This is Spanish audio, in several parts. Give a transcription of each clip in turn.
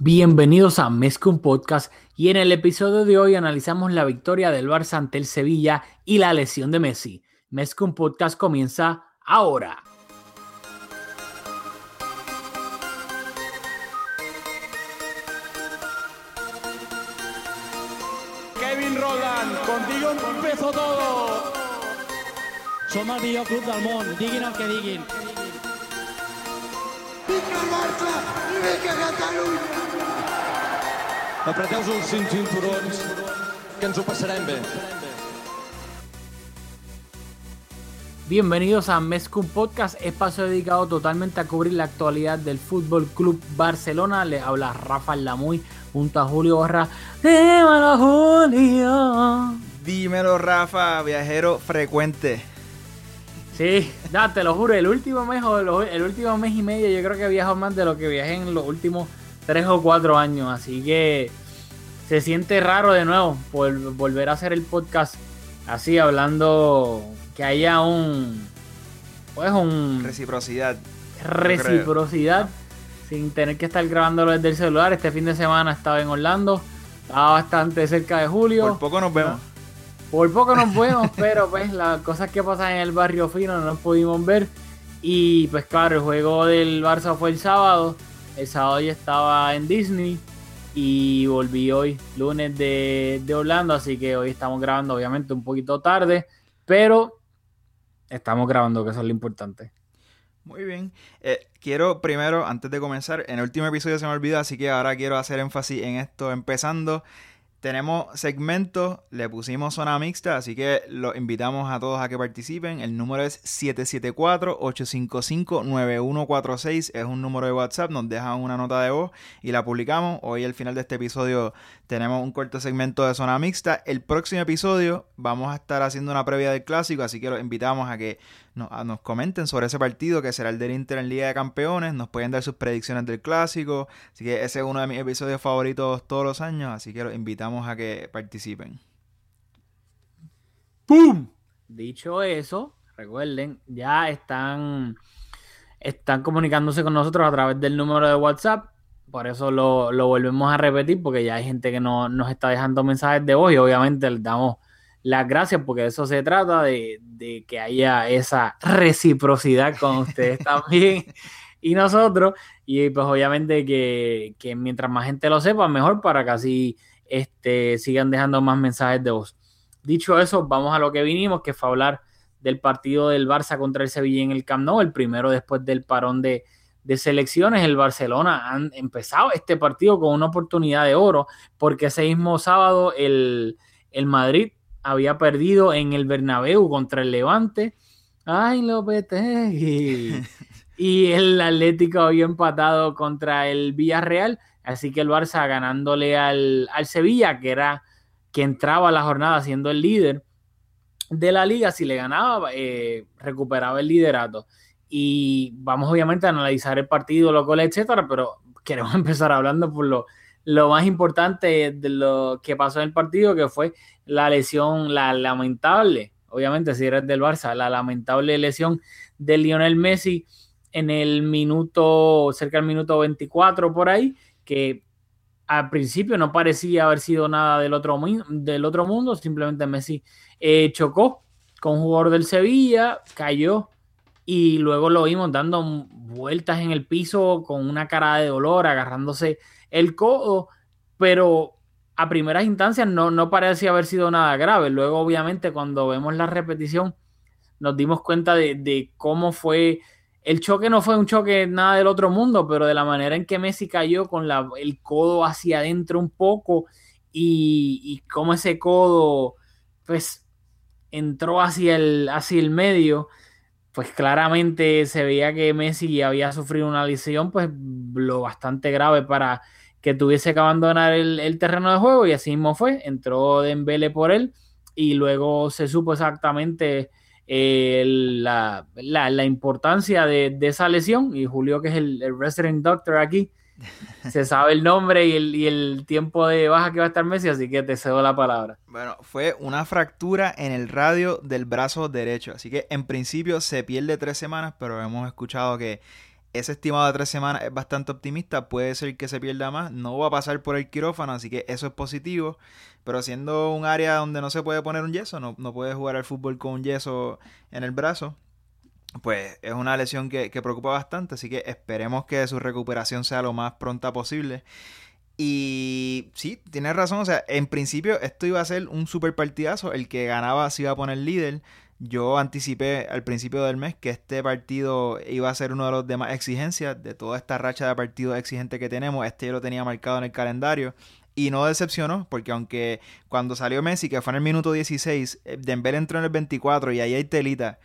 Bienvenidos a Mezcum Podcast y en el episodio de hoy analizamos la victoria del Barça ante el Sevilla y la lesión de Messi. Mezcum Podcast comienza ahora. Kevin Roland, contigo empezó todo. Som el club del món, diguin el que diguin. El Barça i Catalunya! Apreteu-vos els cinc cinturons, que ens ho passarem bé. Bienvenidos a Mezcum Podcast, espacio dedicado totalmente a cubrir la actualidad del Fútbol Club Barcelona. Le habla Rafa Lamuy junto a Julio Borra. Dímelo, Julio. Dímelo, Rafa, viajero frecuente. Sí, ya te lo juro, el último mes o el último mes y medio yo creo que viajo más de lo que viajé en los últimos tres o cuatro años, así que se siente raro de nuevo por volver a hacer el podcast así hablando que haya un pues un Reciprocidad. reciprocidad sin tener que estar grabándolo desde el celular. Este fin de semana estaba en Orlando, estaba bastante cerca de Julio. Por poco nos vemos. Por poco nos vemos, pero pues las cosas que pasan en el barrio fino no nos pudimos ver. Y pues claro, el juego del Barça fue el sábado. El sábado ya estaba en Disney. Y volví hoy, lunes de, de Orlando. Así que hoy estamos grabando, obviamente, un poquito tarde. Pero estamos grabando, que eso es lo importante. Muy bien. Eh, quiero primero, antes de comenzar, en el último episodio se me olvidó, así que ahora quiero hacer énfasis en esto. Empezando, tenemos segmentos, le pusimos zona mixta, así que los invitamos a todos a que participen. El número es 774-855-9146, es un número de WhatsApp, nos dejan una nota de voz y la publicamos. Hoy al final de este episodio tenemos un corto segmento de zona mixta. El próximo episodio vamos a estar haciendo una previa del clásico, así que los invitamos a que nos, a- nos comenten sobre ese partido que será el del Inter en Liga de Campeones. Nos pueden dar sus predicciones del clásico. Así que ese es uno de mis episodios favoritos todos los años. Así que los invitamos a que participen. ¡Pum! Dicho eso, recuerden, ya están, están comunicándose con nosotros a través del número de WhatsApp. Por eso lo, lo volvemos a repetir, porque ya hay gente que no, nos está dejando mensajes de voz y obviamente les damos las gracias porque de eso se trata, de, de que haya esa reciprocidad con ustedes también y nosotros. Y pues obviamente que, que mientras más gente lo sepa, mejor para que así este, sigan dejando más mensajes de voz. Dicho eso, vamos a lo que vinimos, que fue hablar del partido del Barça contra el Sevilla en el Camp Nou, el primero después del parón de, de selecciones. El Barcelona han empezado este partido con una oportunidad de oro, porque ese mismo sábado el, el Madrid había perdido en el Bernabéu contra el Levante. ¡Ay, Lopetegui! y el Atlético había empatado contra el Villarreal, así que el Barça ganándole al, al Sevilla, que era que entraba a la jornada siendo el líder de la liga, si le ganaba, eh, recuperaba el liderato. Y vamos obviamente a analizar el partido, los goles, etcétera, pero queremos empezar hablando por lo, lo más importante de lo que pasó en el partido, que fue la lesión, la lamentable, obviamente si eres del Barça, la lamentable lesión de Lionel Messi en el minuto, cerca del minuto 24 por ahí, que al principio no parecía haber sido nada del otro, del otro mundo, simplemente Messi eh, chocó con un jugador del Sevilla, cayó y luego lo vimos dando vueltas en el piso con una cara de dolor, agarrándose el codo, pero a primeras instancias no, no parecía haber sido nada grave. Luego, obviamente, cuando vemos la repetición, nos dimos cuenta de, de cómo fue el choque no fue un choque nada del otro mundo, pero de la manera en que Messi cayó con la, el codo hacia adentro un poco y, y cómo ese codo pues entró hacia el, hacia el medio, pues claramente se veía que Messi había sufrido una lesión pues lo bastante grave para que tuviese que abandonar el, terreno de juego y así mismo fue, entró Dembele por él y luego se supo exactamente eh, la, importancia de, esa lesión y Julio que es el, resident doctor aquí se sabe el nombre y el, tiempo de baja que va a estar Messi, así que te cedo la palabra. Bueno, fue una fractura en el radio del brazo derecho, así que en principio se pierde tres semanas, pero hemos escuchado que ese estimado de tres semanas es bastante optimista, puede ser que se pierda más, no va a pasar por el quirófano, así que eso es positivo, pero siendo un área donde no se puede poner un yeso, no, no puede jugar al fútbol con un yeso en el brazo, pues es una lesión que, preocupa bastante, así que esperemos que su recuperación sea lo más pronta posible. Y sí, tienes razón, o sea, en principio esto iba a ser un super partidazo, el que ganaba se iba a poner líder. Yo anticipé al principio del mes que este partido iba a ser uno de los demás exigencias de toda esta racha de partidos exigentes que tenemos. Este yo lo tenía marcado en el calendario y no decepcionó, porque aunque cuando salió Messi, que fue en el minuto 16, eh, Dembélé entró en el 24 y ahí hay telita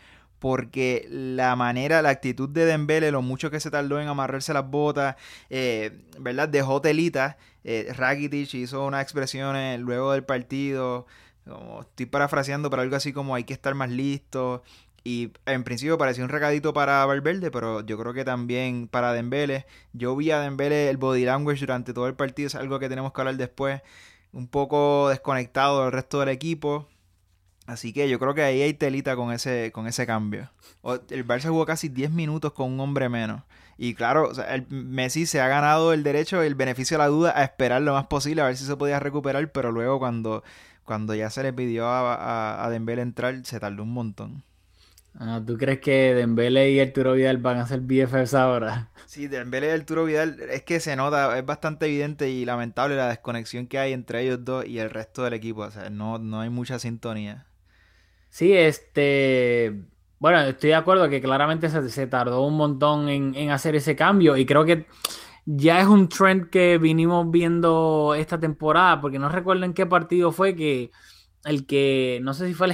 porque la manera, la actitud de Dembele, lo mucho que se tardó en amarrarse las botas, eh, ¿verdad? Dejó telita. Eh, Rakitic hizo unas expresiones luego del partido, como estoy parafraseando, pero algo así como hay que estar más listo. Y en principio parecía un recadito para Valverde, pero yo creo que también para Dembele. Yo vi a Dembele el body language durante todo el partido, es algo que tenemos que hablar después. Un poco desconectado del resto del equipo. Así que yo creo que ahí hay telita con ese, con ese cambio. el Barça jugó casi 10 minutos con un hombre menos. Y claro, el Messi se ha ganado el derecho, el beneficio de la duda a esperar lo más posible, a ver si se podía recuperar, pero luego cuando, cuando ya se le pidió a, a, Dembélé entrar, se tardó un montón. Ah, ¿Tú crees que Dembélé y Arturo Vidal van a ser BFFs ahora? Sí, Dembélé y Arturo Vidal es que se nota, es bastante evidente y lamentable la desconexión que hay entre ellos dos y el resto del equipo. O sea, no, no hay mucha sintonía. Sí, este. Bueno, estoy de acuerdo que claramente se, tardó un montón en, hacer ese cambio y creo que ya es un trend que vinimos viendo esta temporada, porque no recuerdo en qué partido fue que el que, no sé si fue,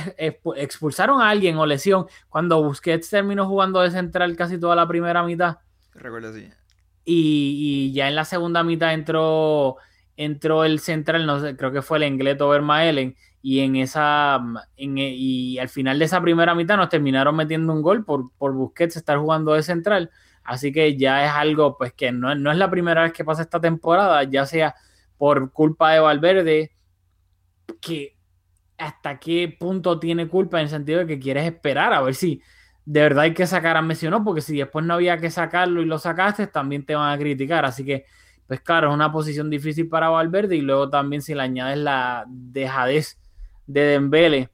expulsaron a alguien o lesión, cuando Busquets terminó jugando de central casi toda la primera mitad. Recuerdo, sí. Y, ya en la segunda mitad entró, entró el central, no sé, creo que fue el Engleto Vermaelen y en esa y al final de esa primera mitad nos terminaron metiendo un gol por, por Busquets estar jugando de central. Así que ya es algo pues que no, no es la primera vez que pasa esta temporada, ya sea por culpa de Valverde, que hasta qué punto tiene culpa en el sentido de que quieres esperar a ver si de verdad hay que sacar a Messi o no, porque si después no había que sacarlo y lo sacaste, también te van a criticar. Así que, pues claro, es una posición difícil para Valverde y luego también si le añades la dejadez de Dembele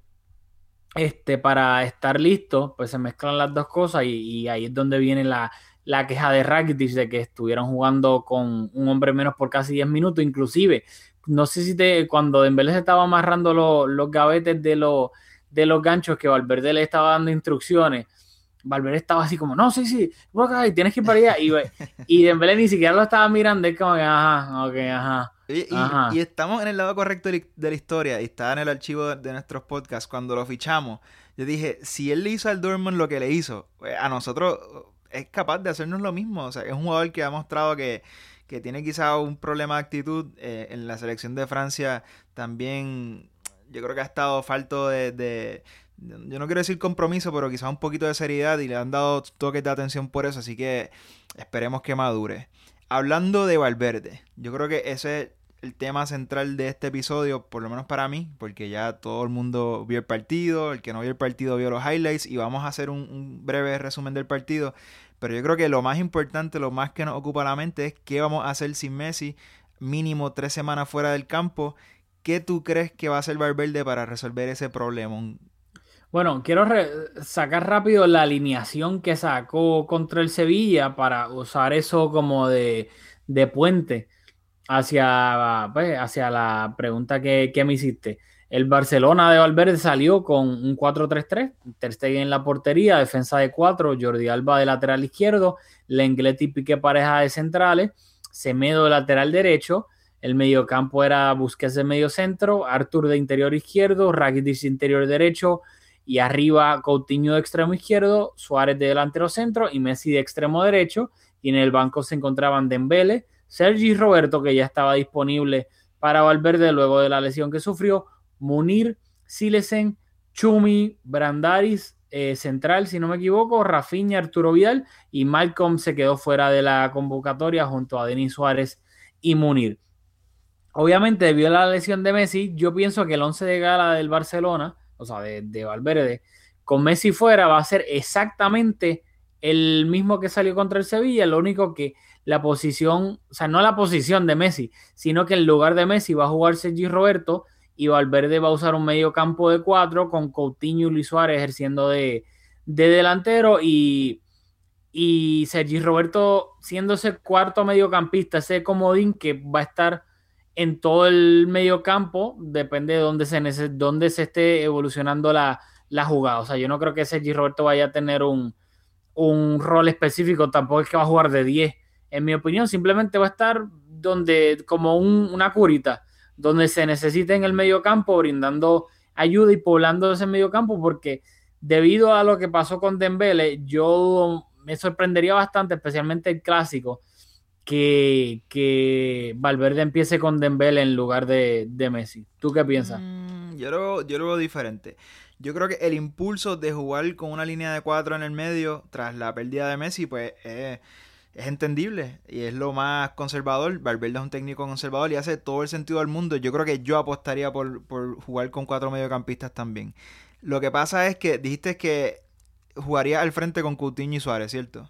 este, para estar listo, pues se mezclan las dos cosas y, ahí es donde viene la, queja de Rakitic de que estuvieron jugando con un hombre menos por casi 10 minutos, inclusive, no sé si te, cuando Dembélé se estaba amarrando los gavetes de, los de los ganchos que Valverde le estaba dando instrucciones, Valverde estaba así como, no, sí, sí, tienes que ir para allá. Y, y Dembélé ni siquiera lo estaba mirando, es como que, ajá, ok, ajá. Y, estamos en el lado correcto de la historia y está en el archivo de, nuestros podcasts. Cuando lo fichamos, yo dije, si él le hizo al Dortmund lo que le hizo, pues, a nosotros es capaz de hacernos lo mismo. O sea, es un jugador que ha mostrado que, tiene quizá un problema de actitud. Eh, en la selección de Francia también yo creo que ha estado falto de, yo no quiero decir compromiso, pero quizá un poquito de seriedad y le han dado toques de atención por eso, así que esperemos que madure. Hablando de Valverde, yo creo que ese es el tema central de este episodio, por lo menos para mí, porque ya todo el mundo vio el partido, el que no vio el partido vio los highlights y vamos a hacer un, breve resumen del partido. Pero yo creo que lo más importante, lo más que nos ocupa la mente es qué vamos a hacer sin Messi, mínimo tres semanas fuera del campo. ¿Qué tú crees que va a hacer Valverde para resolver ese problema? Bueno, quiero sacar rápido la alineación que sacó contra el Sevilla para usar eso como de, puente hacia, pues, hacia la pregunta que, me hiciste. El Barcelona de Valverde salió con un 4-3-3, Ter Stegen en la portería, defensa de 4, Jordi Alba de lateral izquierdo, Lenglet y Piqué pareja de centrales, Semedo de lateral derecho, el mediocampo era Busquets de medio centro, Artur de interior izquierdo, Rakitic de interior derecho, y arriba Coutinho de extremo izquierdo, Suárez de delantero centro y Messi de extremo derecho y en el banco se encontraban Dembele, Sergi Roberto, que ya estaba disponible para Valverde luego de la lesión que sufrió, Munir, Silesen, Chumi, Brandaris, eh, central, si no me equivoco, Rafinha, Arturo Vidal y Malcolm se quedó fuera de la convocatoria junto a Denis Suárez y Munir. Obviamente, debido a la lesión de Messi, yo pienso que el 11 de gala del Barcelona, o sea, de, de Valverde, con Messi fuera va a ser exactamente el mismo que salió contra el Sevilla, lo único que la posición, o sea, no la posición de Messi, sino que en lugar de Messi va a jugar Sergi Roberto y Valverde va a usar un medio campo de cuatro con Coutinho y Luis Suárez ejerciendo de, de delantero y, y Sergi Roberto siendo ese cuarto mediocampista, ese comodín que va a estar en todo el medio campo, depende de dónde se, dónde se esté evolucionando la, la, jugada. O sea, yo no creo que Sergi Roberto vaya a tener un, un rol específico, tampoco es que va a jugar de 10. En mi opinión, simplemente va a estar donde, como un, una curita donde se necesite en el medio campo, brindando ayuda y poblando ese medio campo, porque debido a lo que pasó con Dembele, yo me sorprendería bastante, especialmente el clásico, que, que Valverde empiece con Dembele en lugar de, de Messi. ¿Tú qué piensas? Mm, yo, lo, yo lo veo diferente. Yo creo que el impulso de jugar con una línea de cuatro en el medio tras la pérdida de Messi, pues es es entendible y es lo más conservador. Valverde es un técnico conservador y hace todo el sentido del mundo. Yo creo que yo apostaría por, jugar con cuatro mediocampistas también. Lo que pasa es que dijiste que jugaría al frente con Coutinho y Suárez, ¿cierto?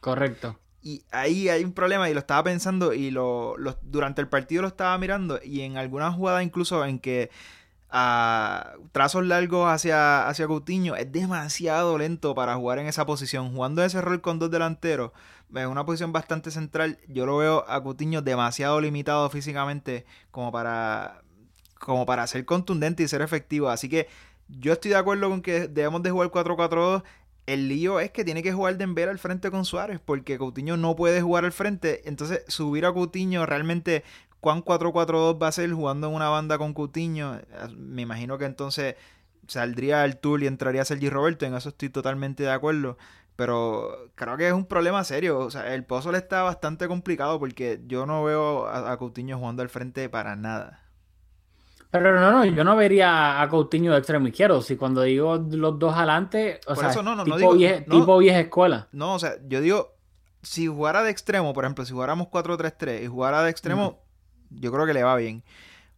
Correcto. Y ahí hay un problema y lo estaba pensando y lo, durante el partido lo estaba mirando y en alguna jugada incluso en que a trazos largos hacia, hacia Coutinho es demasiado lento para jugar en esa posición. Jugando ese rol con dos delanteros, en una posición bastante central, yo lo veo a Coutinho demasiado limitado físicamente como para, como para ser contundente y ser efectivo. Así que yo estoy de acuerdo con que debemos de jugar 4-4-2. El lío es que tiene que jugar Dembélé al frente con Suárez, porque Coutinho no puede jugar al frente. Entonces, subir a Coutinho realmente cuán 4-4-2 va a ser jugando en una banda con Cutiño. Me imagino que entonces saldría el tour y entraría Sergi Roberto. En eso estoy totalmente de acuerdo. Pero creo que es un problema serio. O sea, el puzzle está bastante complicado porque yo no veo a, Coutinho jugando al frente para nada. Pero no, no, yo no vería a Coutinho de extremo izquierdo. Si cuando digo los dos adelante, o sea, tipo, vieja, escuela. No, o sea, yo digo, si jugara de extremo, por ejemplo, si jugáramos 4-3-3 y jugara de extremo, yo creo que le va bien.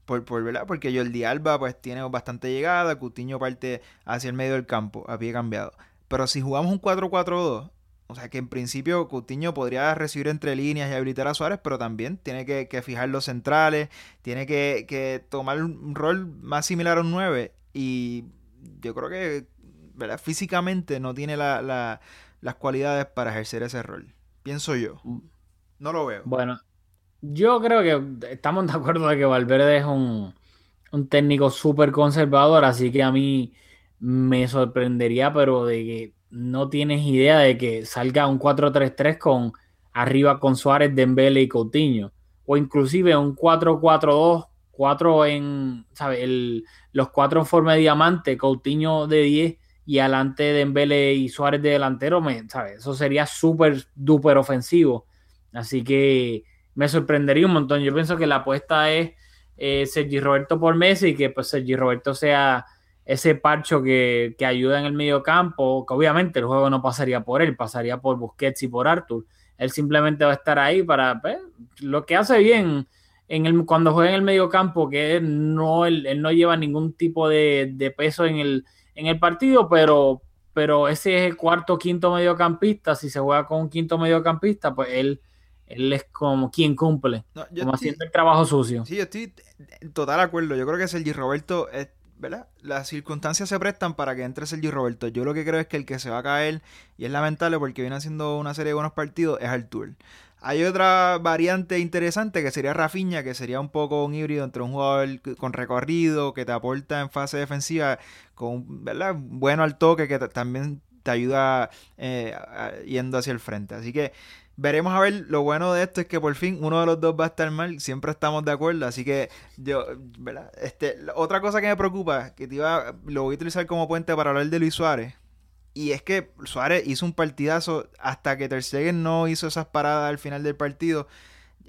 Por, por, ¿verdad? Porque Jordi Alba pues tiene bastante llegada, Cutiño parte hacia el medio del campo, a pie cambiado. Pero si jugamos un 4-4-2, o sea que en principio Cutiño podría recibir entre líneas y habilitar a Suárez, pero también tiene que, fijar los centrales, tiene que, tomar un rol más similar a un 9. Y yo creo que ¿verdad? físicamente no tiene las cualidades para ejercer ese rol. Pienso yo. Mm. No lo veo. Bueno, yo creo que estamos de acuerdo de que Valverde es un, técnico súper conservador, así que a mí me sorprendería, pero de que no tienes idea de que salga un 4-3-3 con arriba con Suárez, Dembele y Coutinho, o inclusive un 4-4-2, 4 en, ¿sabes? los cuatro en forma de diamante, Coutinho de 10 y adelante Dembele y Suárez de delantero, me, ¿sabes? Eso sería súper, duper ofensivo. Así que me sorprendería un montón. Yo pienso que la apuesta es eh, Sergi Roberto por Messi y que pues Sergi Roberto sea ese parcho que, que, ayuda en el medio campo, que obviamente el juego no pasaría por él, pasaría por Busquets y por Arthur. Él simplemente va a estar ahí para pues, lo que hace bien en el, cuando juega en el medio campo, que él no, él, no lleva ningún tipo de, de, peso en el, en el partido, pero, pero ese es el cuarto quinto mediocampista. Si se juega con un quinto mediocampista, pues él él es como quien cumple, como haciendo el trabajo sucio. Sí, yo estoy en total acuerdo. Yo creo que Sergi Roberto, es, ¿verdad? Las circunstancias se prestan para que entre Sergi Roberto. Yo lo que creo es que el que se va a caer, y es lamentable porque viene haciendo una serie de buenos partidos, es Artur. Hay otra variante interesante que sería Rafinha, que sería un poco un híbrido entre un jugador con recorrido, que te aporta en fase defensiva, con, ¿verdad? Bueno al toque, que también te ayuda eh, yendo hacia el frente. Así que veremos a ver. Lo bueno de esto es que por fin uno de los dos va a estar mal. Siempre estamos de acuerdo. Así que yo, ¿verdad? Este, otra cosa que me preocupa, que te iba, lo voy a utilizar como puente para hablar de Luis Suárez. Y es que Suárez hizo un partidazo hasta que Ter no hizo esas paradas al final del partido.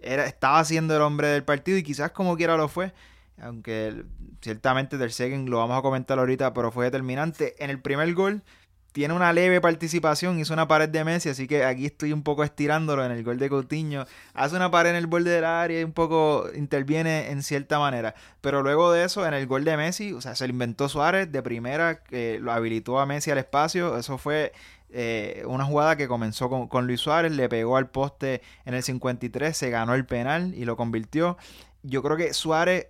Era, estaba siendo el hombre del partido y quizás como quiera lo fue. Aunque ciertamente Ter lo vamos a comentar ahorita, pero fue determinante. En el primer gol tiene una leve participación, hizo una pared de Messi, así que aquí estoy un poco estirándolo en el gol de Coutinho. Hace una pared en el borde del área y un poco interviene en cierta manera. Pero luego de eso, en el gol de Messi, o sea, se lo inventó Suárez de primera, que lo habilitó a Messi al espacio. Eso fue eh, una jugada que comenzó con, con, Luis Suárez, le pegó al poste en el 53, se ganó el penal y lo convirtió. Yo creo que Suárez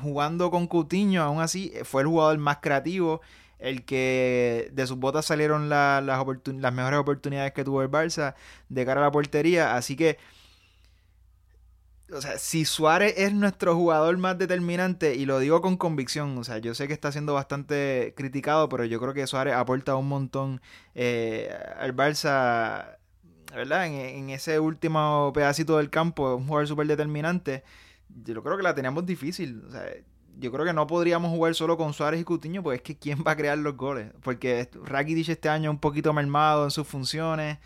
jugando con Coutinho, aún así, fue el jugador más creativo el que de sus botas salieron las, mejores oportunidades que tuvo el Barça de cara a la portería. Así que, o sea, si Suárez es nuestro jugador más determinante, y lo digo con convicción, o sea, yo sé que está siendo bastante criticado, pero yo creo que Suárez aporta un montón eh, al Barça, ¿verdad? En, en, ese último pedacito del campo, un jugador súper determinante. Yo creo que la teníamos difícil. O sea, yo creo que no podríamos jugar solo con Suárez y Coutinho, pues es que quién va a crear los goles. Porque Rakitic este año un poquito mermado en sus funciones.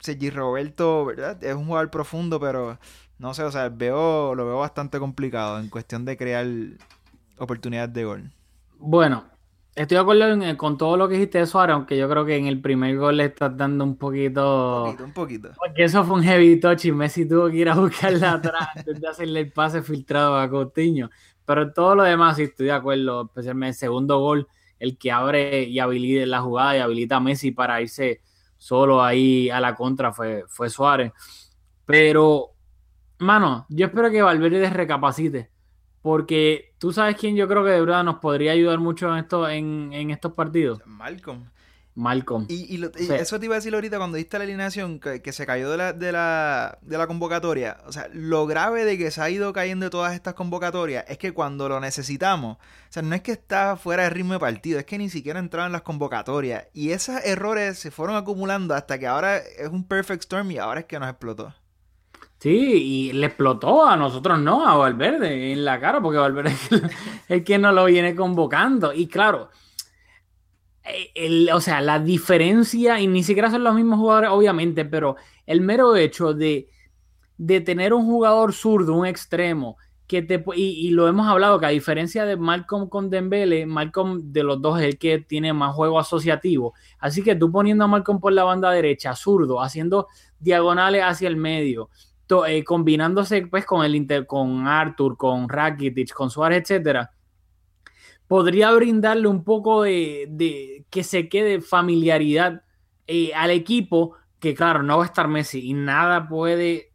Sergi Roberto, ¿verdad? Es un jugador profundo, pero no sé, o sea, veo, lo veo bastante complicado en cuestión de crear oportunidades de gol. Bueno, estoy de acuerdo con todo lo que dijiste de Suárez, aunque yo creo que en el primer gol le estás dando un poquito. Un poquito, un poquito. Porque eso fue un heavy touch y Messi tuvo que ir a buscarla atrás antes de hacerle el pase filtrado a Coutinho. Pero todo lo demás sí estoy de acuerdo, especialmente el segundo gol, el que abre y habilita la jugada y habilita a Messi para irse solo ahí a la contra fue, fue Suárez. Pero, mano, yo espero que Valverde recapacite. Porque tú sabes quién yo creo que de verdad nos podría ayudar mucho en, esto, en, en estos partidos. Malcolm. Malcolm. Y, eso te iba a decir ahorita cuando diste la alineación que, se cayó de la, de, la, de la convocatoria. O sea, lo grave de que se ha ido cayendo todas estas convocatorias es que cuando lo necesitamos, o sea, no es que está fuera de ritmo de partido, es que ni siquiera entraba en las convocatorias. Y esos errores se fueron acumulando hasta que ahora es un perfect storm y ahora es que nos explotó. Sí, y le explotó a nosotros, no, a Valverde en la cara, porque Valverde es el que nos lo viene convocando. Y claro, el, o sea, la diferencia, y ni siquiera son los mismos jugadores, obviamente, pero el mero hecho de, de tener un jugador zurdo, un extremo, que te, y, y, lo hemos hablado, que a diferencia de Malcolm con Dembele, Malcolm de los dos es el que tiene más juego asociativo. Así que tú poniendo a Malcolm por la banda derecha, zurdo, haciendo diagonales hacia el medio, eh, combinándose pues con el Inter, con Arthur, con Rakitic, con Suárez, etcétera podría brindarle un poco de, que se quede familiaridad eh, al equipo, que claro, no va a estar Messi y nada puede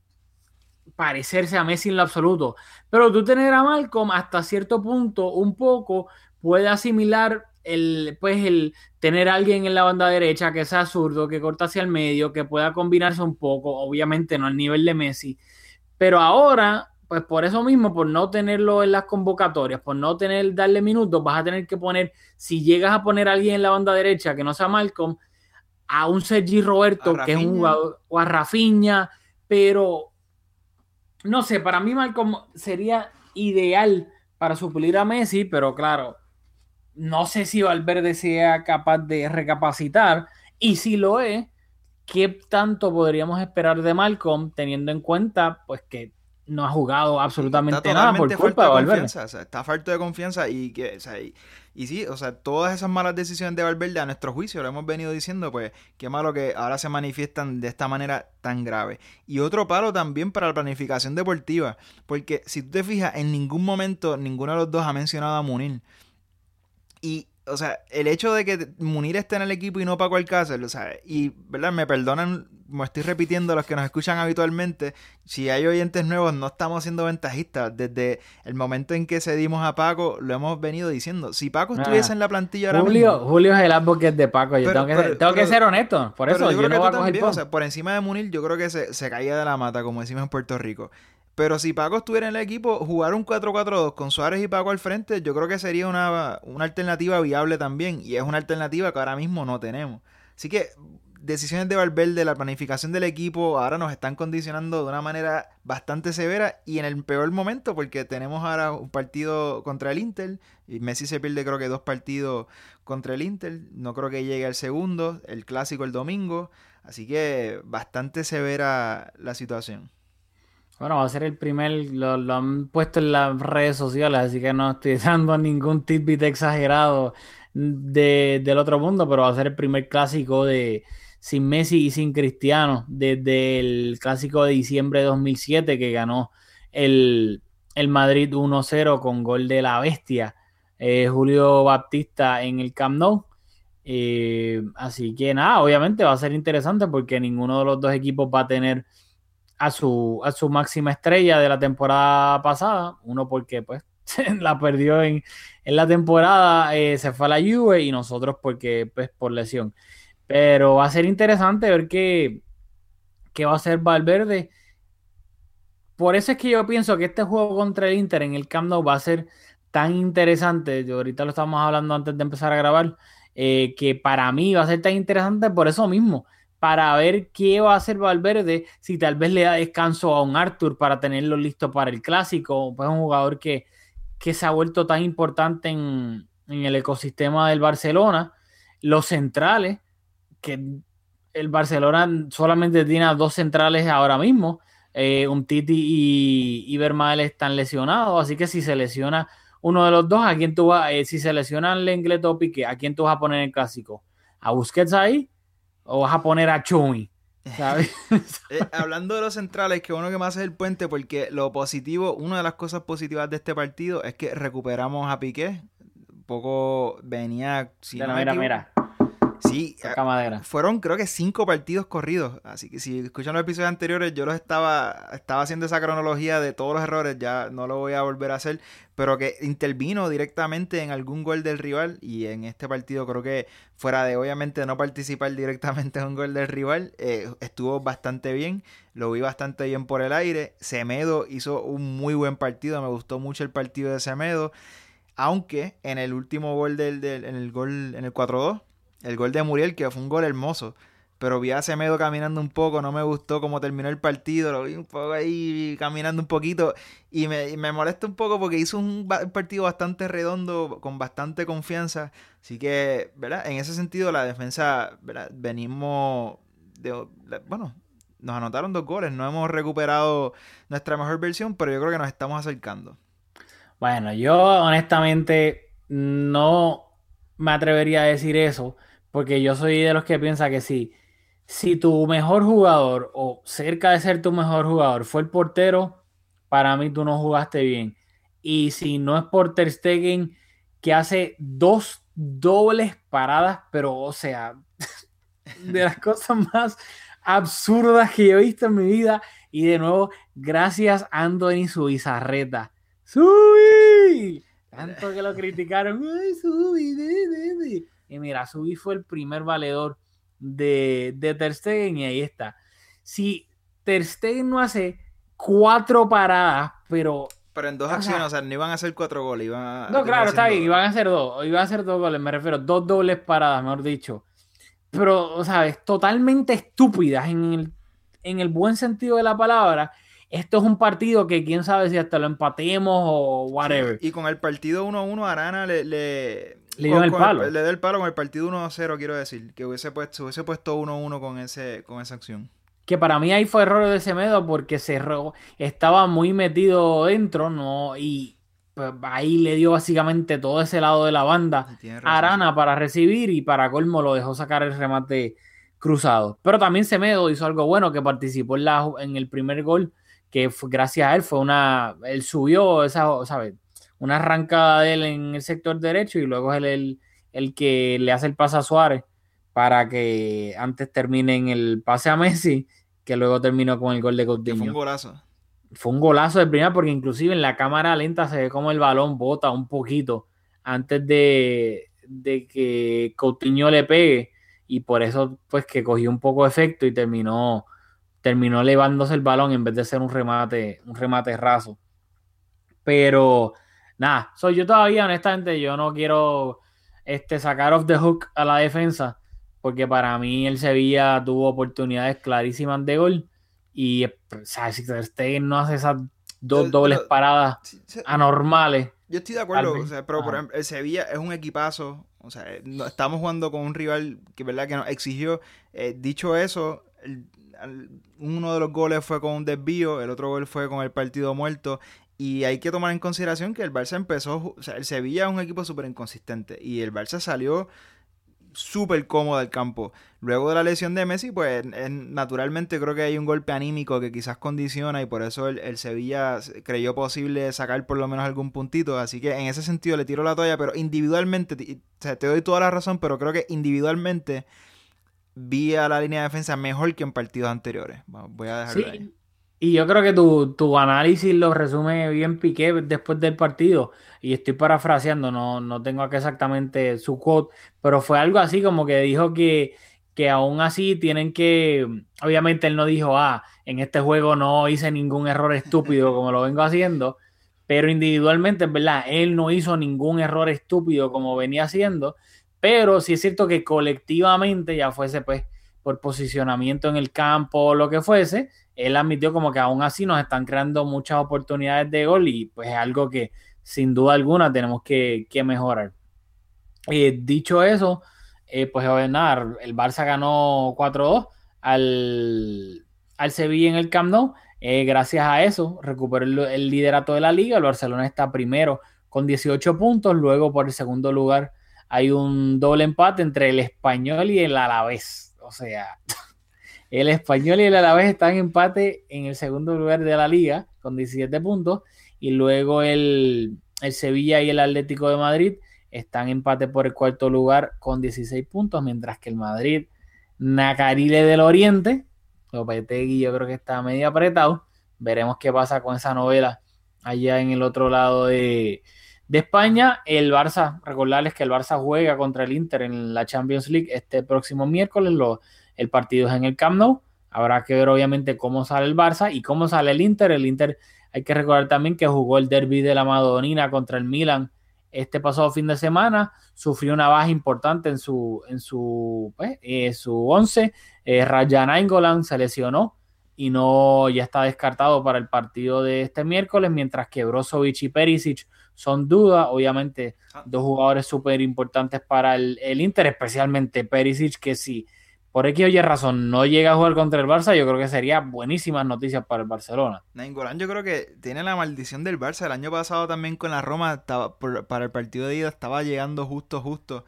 parecerse a Messi en lo absoluto. Pero tú tener a Malcolm hasta cierto punto un poco puede asimilar el, pues el tener a alguien en la banda derecha que sea zurdo, que corta hacia el medio, que pueda combinarse un poco, obviamente no al nivel de Messi. Pero ahora pues por eso mismo, por no tenerlo en las convocatorias, por no tener, darle minutos, vas a tener que poner, si llegas a poner a alguien en la banda derecha que no sea Malcolm, a un Sergi Roberto, que es un jugador, o a Rafinha, pero no sé, para mí Malcolm sería ideal para suplir a Messi, pero claro, no sé si Valverde sea capaz de recapacitar, y si lo es, ¿qué tanto podríamos esperar de Malcolm teniendo en cuenta pues que no ha jugado absolutamente nada por culpa de Valverde. está falto de confianza y que, y, sí, o sea, todas esas malas decisiones de Valverde a nuestro juicio, lo hemos venido diciendo, pues qué malo que ahora se manifiestan de esta manera tan grave. Y otro palo también para la planificación deportiva, porque si tú te fijas, en ningún momento ninguno de los dos ha mencionado a Munir. Y o sea, el hecho de que Munir esté en el equipo y no Paco Alcácer, o sea, y, ¿verdad? Me perdonan, me estoy repitiendo los que nos escuchan habitualmente, si hay oyentes nuevos, no estamos siendo ventajistas. Desde el momento en que cedimos a Paco, lo hemos venido diciendo. Si Paco estuviese en la plantilla ahora Julio, Julio es el advocate de Paco, yo tengo, que, tengo que, ser honesto, por eso yo, no voy a coger o sea, por encima de Munir, yo creo que se, se caía de la mata, como decimos en Puerto Rico. Pero si Paco estuviera en el equipo, jugar un 4-4-2 con Suárez y Paco al frente, yo creo que sería una, una, alternativa viable también. Y es una alternativa que ahora mismo no tenemos. Así que decisiones de Valverde, la planificación del equipo, ahora nos están condicionando de una manera bastante severa y en el peor momento, porque tenemos ahora un partido contra el Inter y Messi se pierde creo que dos partidos contra el Inter, no creo que llegue al segundo, el clásico el domingo, así que bastante severa la situación. Bueno, va a ser el primer, lo, han puesto en las redes sociales, así que no estoy dando ningún tidbit exagerado de, del otro mundo, pero va a ser el primer clásico de sin Messi y sin Cristiano desde el clásico de diciembre de 2007 que ganó el, el Madrid 1-0 con gol de la bestia eh, Julio Baptista en el Camp Nou. Eh, así que nada, obviamente va a ser interesante porque ninguno de los dos equipos va a tener a su, a su máxima estrella de la temporada pasada. Uno porque pues la perdió en, en la temporada, eh, se fue a la Juve y nosotros porque pues por lesión. Pero va a ser interesante ver qué, qué va a hacer Valverde. Por eso es que yo pienso que este juego contra el Inter en el Camp Nou va a ser tan interesante. Yo ahorita lo estábamos hablando antes de empezar a grabar. Eh, que para mí va a ser tan interesante por eso mismo, para ver qué va a hacer Valverde, si tal vez le da descanso a un Arthur para tenerlo listo para el clásico, pues un jugador que, que se ha vuelto tan importante en, en el ecosistema del Barcelona. Los centrales, que el Barcelona solamente tiene dos centrales ahora mismo. Eh, un Titi y, y están lesionados, así que si se lesiona uno de los dos, ¿a quién tú vas? Eh, si se lesionan Lenglet o Piqué, ¿a quién tú vas a poner el clásico? ¿A Busquets ahí? ¿O vas a poner a Chumi? ¿Sabes? Eh, hablando de los centrales, que bueno que me haces el puente, porque lo positivo, una de las cosas positivas de este partido es que recuperamos a Piqué. Un poco venía. Si mira, no me mira, equivoco- mira. Sí, madera. fueron creo que cinco partidos corridos. Así que si escuchan los episodios anteriores, yo los estaba, estaba haciendo esa cronología de todos los errores, ya no lo voy a volver a hacer, pero que intervino directamente en algún gol del rival y en este partido creo que fuera de obviamente no participar directamente en un gol del rival, eh, estuvo bastante bien, lo vi bastante bien por el aire. Semedo hizo un muy buen partido, me gustó mucho el partido de Semedo. Aunque en el último gol del, del- en el gol en el 4-2, el gol de Muriel, que fue un gol hermoso. Pero vi a Semedo caminando un poco, no me gustó cómo terminó el partido, lo vi un poco ahí caminando un poquito y me, me molesta un poco porque hizo un, partido bastante redondo, con bastante confianza. Así que, ¿verdad? En ese sentido la defensa. Venimos de, bueno, nos anotaron dos goles, no hemos recuperado nuestra mejor versión, pero yo creo que nos estamos acercando. Bueno, yo honestamente no me atrevería a decir eso, porque yo soy de los que piensa que si, si tu mejor jugador o cerca de ser tu mejor jugador fue el portero, para mí tú no jugaste bien. Y si no es por Ter Stegen que hace dos dobles paradas, pero o sea, de las cosas más absurdas que yo he visto en mi vida. Y de nuevo, gracias Anthony su bizarreta. ¡Subi! Tanto que lo criticaron. ¡Ay, Subi! de, de, de". Y mira, Subi fue el primer valedor de, de Ter Stegen y ahí está. Si Ter Stegen no hace cuatro paradas, pero Pero en dos acciones, o sea, no iban a hacer cuatro goles, iban a... no, claro, está bien, iban a hacer dos, iban a hacer dos goles, me refiero, dos dobles paradas, mejor dicho. Pero, ¿sabes? Totalmente estúpidas en el, en el buen sentido de la palabra. Esto es un partido que quién sabe si hasta lo empatemos o whatever. Y con el partido 1-1, Arana le... Le, Le dio el palo. le dio el palo con el partido 1-0, quiero decir. Que hubiese puesto, hubiese puesto 1-1 con, ese, con esa acción. Que para mí ahí fue error de Semedo porque cerró, estaba muy metido dentro, ¿no? Y pues, ahí le dio básicamente todo ese lado de la banda. Razón. Arana para recibir y para colmo lo dejó sacar el remate cruzado. Pero también Semedo hizo algo bueno que participó en, la, en el primer gol, que fue- gracias a él fue una, él subió esa, ¿sabes? Una arrancada de él en el sector derecho y luego es el, el que le hace el pase a Suárez para que antes termine en el pase a Messi, que luego terminó con el gol de Que fue un Coutinho golazo. fue un golazo de primera porque inclusive en la cámara lenta se ve como el balón bota un poquito antes de, de que Coutinho le pegue y por eso pues que cogió un poco de efecto y terminó terminó elevándose el balón en vez de ser un remate un remate raso pero nada soy yo todavía honestamente yo no quiero este sacar off the hook a la defensa porque para mí el Sevilla tuvo oportunidades clarísimas de gol y o sea, si Ter Stegen no hace esas dos dobles paradas anormales. Yo estoy de acuerdo, o sea, pero por ejemplo, el Sevilla es un equipazo, o sea, eh, estamos jugando con un rival que, ¿verdad? que nos exigió. Eh, dicho eso, el- uno de los goles fue con un desvío, el otro gol fue con el partido muerto. Y hay que tomar en consideración que el Barça empezó, ju- o sea, el Sevilla es un equipo súper inconsistente y el Barça salió súper cómodo del campo. Luego de la lesión de Messi, pues es- naturalmente creo que hay un golpe anímico que quizás condiciona y por eso el, el Sevilla se- creyó posible sacar por lo menos algún puntito. Así que en ese sentido le tiro la toalla, pero individualmente, te doy toda la razón, pero creo que individualmente vi a la línea de defensa mejor que en partidos anteriores. Voy a dejarlo ahí. Y yo creo que tu, tu análisis lo resume bien Piqué después del partido. Y estoy parafraseando, no, no tengo aquí exactamente su quote, pero fue algo así como que dijo que, que aún así tienen que. Obviamente él no dijo, ah, en este juego no hice ningún error estúpido como lo vengo haciendo, pero individualmente, es verdad, él no hizo ningún error estúpido como venía haciendo, pero sí es cierto que colectivamente, ya fuese pues por posicionamiento en el campo o lo que fuese, él admitió como que aún así nos están creando muchas oportunidades de gol y pues es algo que sin duda alguna tenemos que, mejorar. Eh, dicho eso, eh, pues ver, nada, el Barça ganó 4-2 al, al Sevilla en el Camp Nou. Eh, gracias a eso recuperó el, el liderato de la liga. El Barcelona está primero con 18 puntos. Luego por el segundo lugar hay un doble empate entre el español y el alavés. O sea, el español y el alavés están en empate en el segundo lugar de la liga con 17 puntos. Y luego el, el Sevilla y el Atlético de Madrid están en empate por el cuarto lugar con 16 puntos, mientras que el Madrid, Nacarile del Oriente, Lopetegui yo creo que está medio apretado. Veremos qué pasa con esa novela allá en el otro lado de, de España. El Barça, recordarles que el Barça juega contra el Inter en la Champions League este próximo miércoles. Lo, el partido es en el Camp Nou. Habrá que ver obviamente cómo sale el Barça y cómo sale el Inter. El Inter hay que recordar también que jugó el derby de la Madonina contra el Milan este pasado fin de semana. Sufrió una baja importante en su, en su, pues, eh, su once. Eh, Rajan Nainggolan se lesionó y no ya está descartado para el partido de este miércoles, mientras que Brozovic y Perisic son dudas. Obviamente, dos jugadores súper importantes para el, el, Inter, especialmente Perisic, que si por X o Y razón no llega a jugar contra el Barça, yo creo que sería buenísimas noticias para el Barcelona. Nainggolan yo creo que tiene la maldición del Barça. El año pasado también con la Roma, estaba, por, para el partido de ida, estaba llegando justo, justo.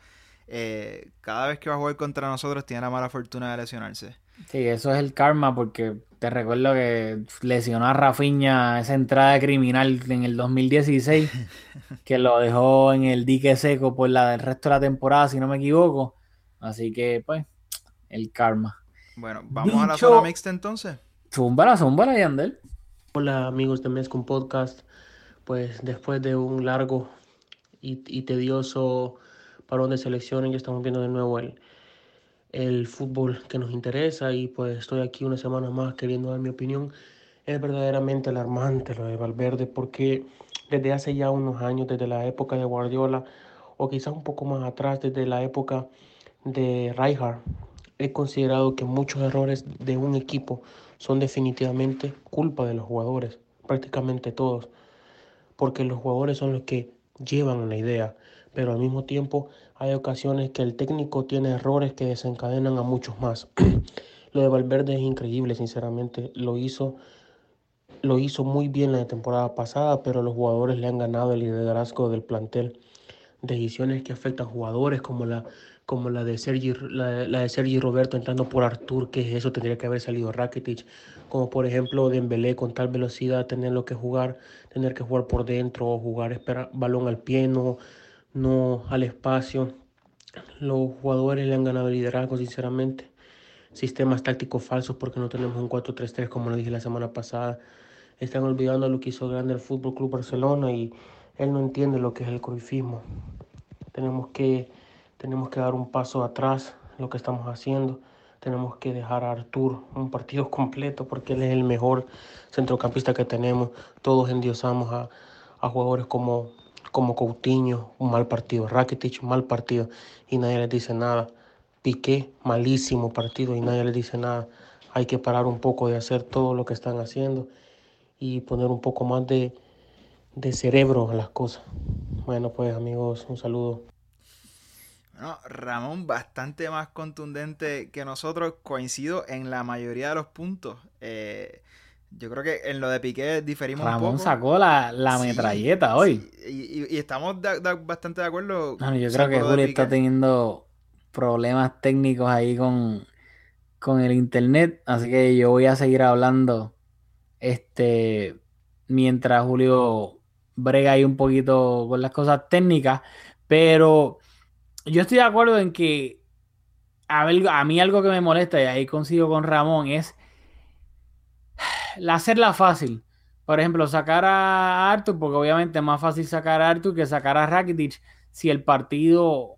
Eh, cada vez que va a jugar contra nosotros tiene la mala fortuna de lesionarse. Sí, eso es el karma, porque te recuerdo que lesionó a Rafinha esa entrada criminal en el 2016, que lo dejó en el dique seco por la del resto de la temporada, si no me equivoco. Así que, pues, el karma. Bueno, vamos Dicho- a la zona mixta entonces. Zúmbala, zúmbala, Yandel. Hola amigos de Mezcum Podcast, pues después de un largo y, y tedioso parón de selecciones ya estamos viendo de nuevo el, el fútbol que nos interesa y pues estoy aquí una semana más queriendo dar mi opinión. Es verdaderamente alarmante lo de Valverde porque desde hace ya unos años, desde la época de Guardiola o quizás un poco más atrás, desde la época de Rijkaard, he considerado que muchos errores de un equipo son definitivamente culpa de los jugadores, prácticamente todos, porque los jugadores son los que llevan la idea, pero al mismo tiempo hay ocasiones que el técnico tiene errores que desencadenan a muchos más. Lo de Valverde es increíble, sinceramente, lo hizo lo hizo muy bien la temporada pasada, pero los jugadores le han ganado el liderazgo del plantel. Decisiones que afectan jugadores como la como la de Sergi, la, de Sergi Roberto entrando por Artur, que es eso tendría que haber salido Rakitic, como por ejemplo Dembélé con tal velocidad, tenerlo que jugar, tener que jugar por dentro, o jugar esperar balón al pie, no, no al espacio. Los jugadores le han ganado el liderazgo, sinceramente. Sistemas tácticos falsos porque no tenemos un 4-3-3 como lo dije la semana pasada. Están olvidando lo que hizo grande el Fútbol Club Barcelona y él no entiende lo que es el cruifismo. Tenemos que tenemos que dar un paso atrás lo que estamos haciendo. Tenemos que dejar a Artur un partido completo porque él es el mejor centrocampista que tenemos. Todos endiosamos a, a jugadores como, como Coutinho, un mal partido. Rakitic, mal partido. Y nadie les dice nada. Piqué, malísimo partido y nadie le dice nada. Hay que parar un poco de hacer todo lo que están haciendo y poner un poco más de, de cerebro a las cosas. Bueno, pues amigos, un saludo. Bueno, Ramón bastante más contundente que nosotros, coincido en la mayoría de los puntos. Eh, yo creo que en lo de Piqué diferimos Ramón un poco. sacó la, la Sí, metralleta hoy. sí, y, y- y estamos de- de- bastante de acuerdo. Bueno, yo creo que Julio está teniendo problemas técnicos ahí con, con el internet, así que yo voy a seguir hablando este mientras Julio brega ahí un poquito con las cosas técnicas, pero yo estoy de acuerdo en que a, mí algo que me molesta, y ahí consigo con Ramón, es la hacerla fácil. Por ejemplo, sacar a Arthur, porque obviamente es más fácil sacar a Arthur que sacar a Rakitic si el partido,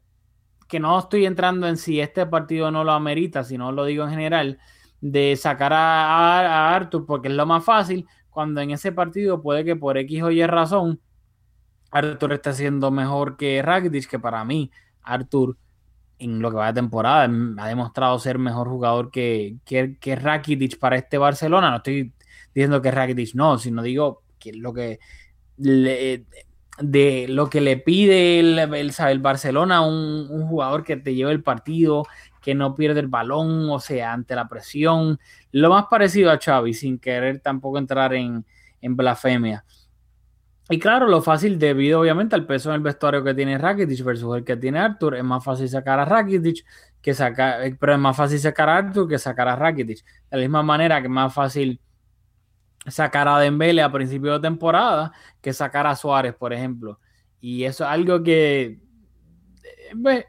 que no estoy entrando en si este partido no lo amerita, sino lo digo en general, de sacar a, a- a Arthur porque es lo más fácil, cuando en ese partido puede que por X o Y razón Arthur esté siendo mejor que Rakitic, que para mí Arthur en lo que va de temporada mm, ha demostrado ser mejor jugador que, que, que Rakitic para este Barcelona. No estoy diciendo que Rakitic no, sino digo que lo que le, de lo que le pide el, el, Barcelona un, un, jugador que te lleve el partido, que no pierde el balón, o sea, ante la presión, lo más parecido a Xavi, sin querer tampoco entrar en, en blasfemia. Y claro, lo fácil, debido obviamente al peso en el vestuario que tiene Rakitic versus el que tiene Arthur, es más fácil sacar a Rakitic que sacar, pero es más fácil sacar a Arthur que sacar a Rakitic. De la misma manera que es más fácil sacar a Dembele a principio de temporada que sacar a Suárez, por ejemplo. Y eso es algo que pues,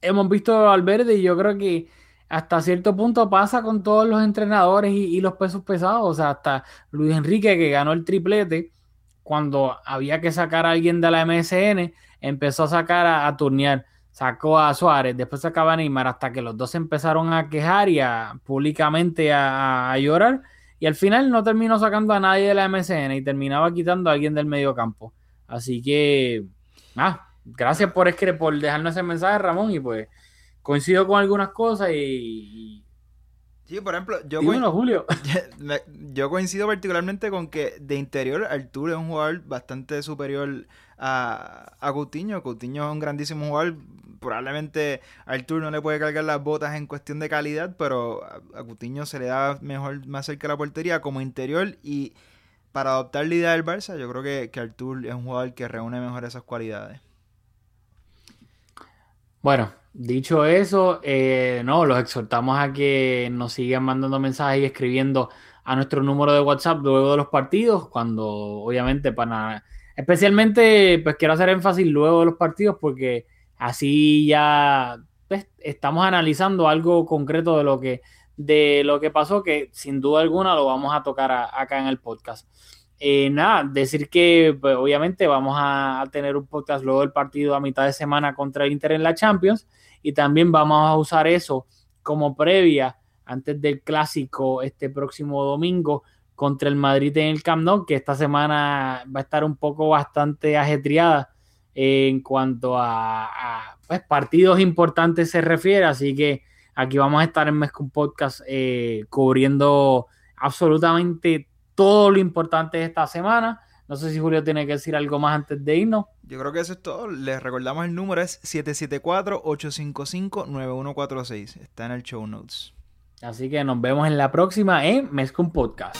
hemos visto al verde y yo creo que hasta cierto punto pasa con todos los entrenadores y, y los pesos pesados. O sea, hasta Luis Enrique que ganó el triplete cuando había que sacar a alguien de la MSN, empezó a sacar a, a turnear, sacó a Suárez, después sacaba a Neymar, hasta que los dos empezaron a quejar y a públicamente a, llorar, y al final no terminó sacando a nadie de la MSN y terminaba quitando a alguien del medio campo. Así que, ah, gracias por, por dejarnos ese mensaje, Ramón, y pues coincido con algunas cosas y, Sí, por ejemplo, yo, Dímelo, Julio. yo coincido particularmente con que de interior Arturo es un jugador bastante superior a, a Coutinho. Coutinho es un grandísimo jugador. Probablemente Arturo no le puede cargar las botas en cuestión de calidad, pero a, a Coutinho se le da mejor más cerca de la portería como interior y para adoptar la idea del Barça, yo creo que, que Artur es un jugador que reúne mejor esas cualidades. Bueno, dicho eso, eh, no, los exhortamos a que nos sigan mandando mensajes y escribiendo a nuestro número de WhatsApp luego de los partidos, cuando obviamente para... Especialmente, pues quiero hacer énfasis luego de los partidos porque así ya pues, estamos analizando algo concreto de lo que de lo que pasó, que sin duda alguna lo vamos a tocar acá en el podcast. Eh, nada, decir que pues, obviamente vamos a, tener un podcast luego del partido a mitad de semana contra el Inter en la Champions y también vamos a usar eso como previa antes del clásico este próximo domingo contra el Madrid en el Camp Nou, que esta semana va a estar un poco bastante ajetreada en cuanto a, a pues, partidos importantes se refiere, así que aquí vamos a estar en Mezcum Podcast eh, cubriendo absolutamente todo lo importante de esta semana. No sé si Julio tiene que decir algo más antes de irnos. Yo creo que eso es todo. Les recordamos el número es 774-855-9146. Está en el show notes. Así que nos vemos en la próxima en Mezcum Podcast.